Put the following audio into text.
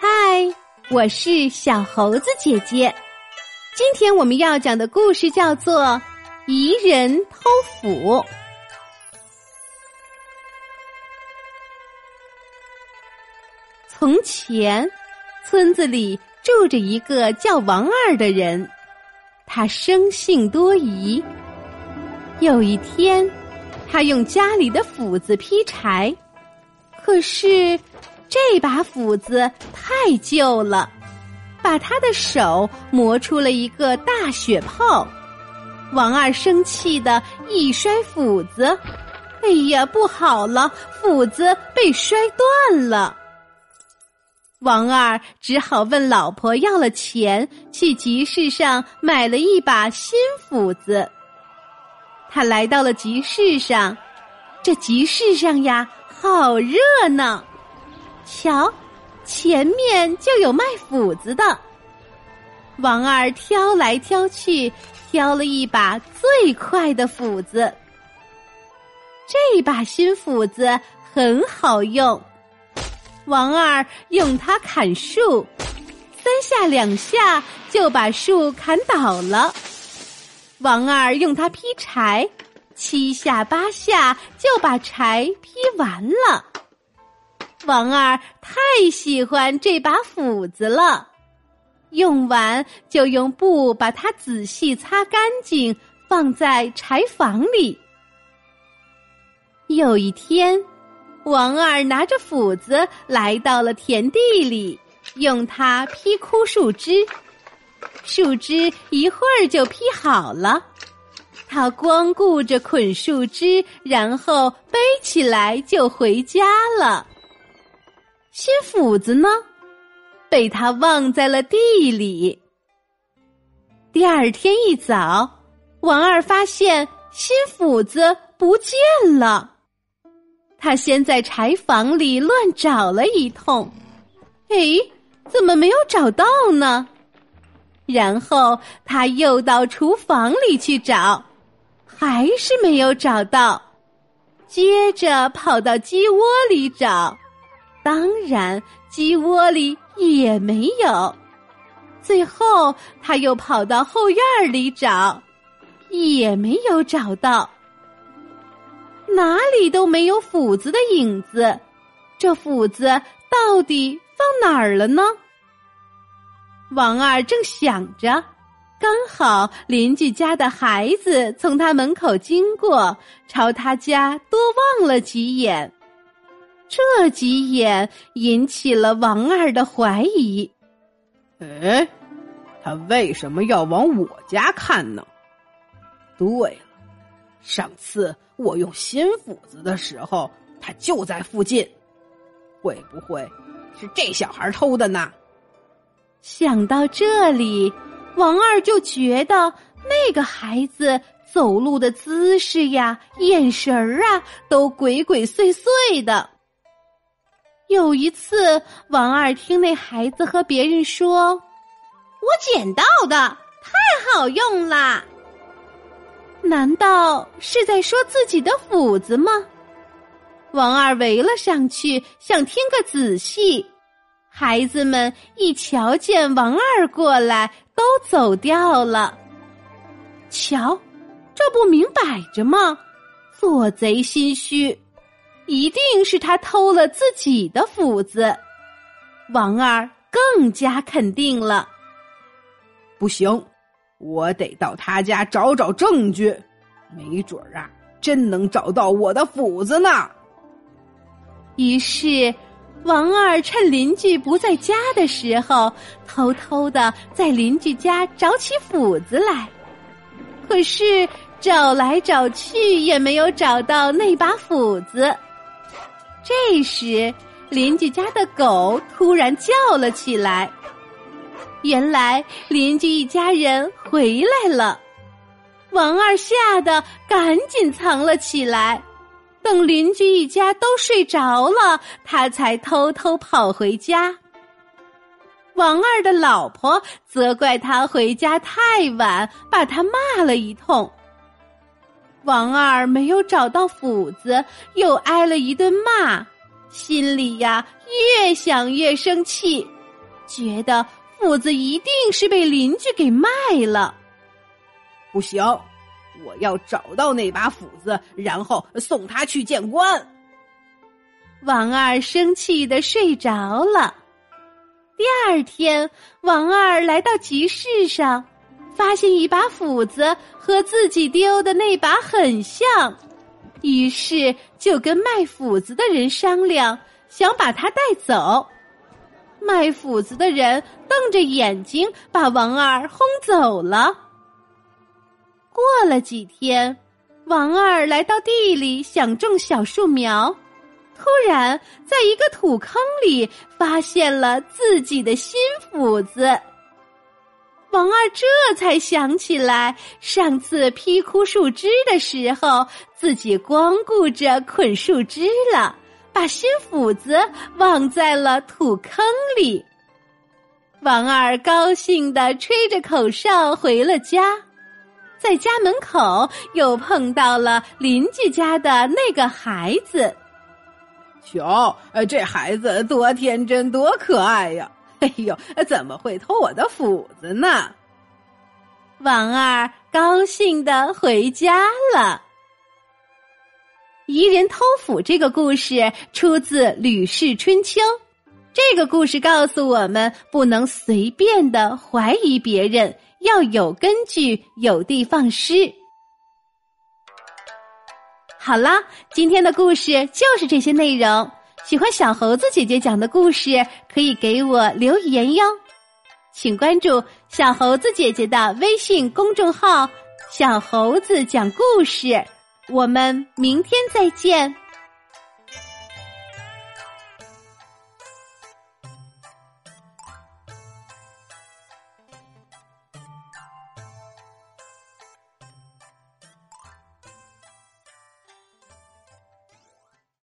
嗨，我是小猴子姐姐。今天我们要讲的故事叫做《疑人偷斧》。从前，村子里住着一个叫王二的人，他生性多疑。有一天，他用家里的斧子劈柴，可是这把斧子太旧了，把他的手磨出了一个大血泡。王二生气的一摔斧子，哎呀，不好了，斧子被摔断了。王二只好问老婆要了钱，去集市上买了一把新斧子。他来到了集市上，这集市上呀，好热闹。瞧，前面就有卖斧子的。王二挑来挑去，挑了一把最快的斧子。这把新斧子很好用。王二用它砍树，三下两下就把树砍倒了。王二用它劈柴，七下八下就把柴劈完了。王二太喜欢这把斧子了，用完就用布把它仔细擦干净，放在柴房里。有一天。王二拿着斧子来到了田地里，用它劈枯树枝。树枝一会儿就劈好了，他光顾着捆树枝，然后背起来就回家了。新斧子呢，被他忘在了地里。第二天一早，王二发现新斧子不见了。他先在柴房里乱找了一通，哎，怎么没有找到呢？然后他又到厨房里去找，还是没有找到。接着跑到鸡窝里找，当然鸡窝里也没有。最后他又跑到后院里找，也没有找到。哪里都没有斧子的影子，这斧子到底放哪儿了呢？王二正想着，刚好邻居家的孩子从他门口经过，朝他家多望了几眼。这几眼引起了王二的怀疑。哎，他为什么要往我家看呢？对了。上次我用新斧子的时候，他就在附近，会不会是这小孩偷的呢？想到这里，王二就觉得那个孩子走路的姿势呀、眼神儿啊，都鬼鬼祟祟的。有一次，王二听那孩子和别人说：“我捡到的，太好用啦。”难道是在说自己的斧子吗？王二围了上去，想听个仔细。孩子们一瞧见王二过来，都走掉了。瞧，这不明摆着吗？做贼心虚，一定是他偷了自己的斧子。王二更加肯定了。不行。我得到他家找找证据，没准儿啊，真能找到我的斧子呢。于是，王二趁邻居不在家的时候，偷偷的在邻居家找起斧子来。可是找来找去也没有找到那把斧子。这时，邻居家的狗突然叫了起来。原来邻居一家人回来了，王二吓得赶紧藏了起来。等邻居一家都睡着了，他才偷偷跑回家。王二的老婆责怪他回家太晚，把他骂了一通。王二没有找到斧子，又挨了一顿骂，心里呀越想越生气，觉得斧子一定是被邻居给卖了。不行，我要找到那把斧子，然后送他去见官。王二生气的睡着了。第二天，王二来到集市上，发现一把斧子和自己丢的那把很像，于是就跟卖斧子的人商量，想把它带走。卖斧子的人瞪着眼睛，把王二轰走了。过了几天，王二来到地里想种小树苗。突然，在一个土坑里发现了自己的新斧子。王二这才想起来，上次劈枯树枝的时候，自己光顾着捆树枝了，把新斧子忘在了土坑里。王二高兴的吹着口哨回了家，在家门口又碰到了邻居家的那个孩子。瞧，呃，这孩子多天真，多可爱呀！哎呦，怎么会偷我的斧子呢？王二高兴的回家了。彝人偷斧这个故事出自《吕氏春秋》，这个故事告诉我们，不能随便的怀疑别人，要有根据，有的放矢。好啦，今天的故事就是这些内容。喜欢小猴子姐姐讲的故事，可以给我留言哟。请关注小猴子姐姐的微信公众号“小猴子讲故事”。我们明天再见。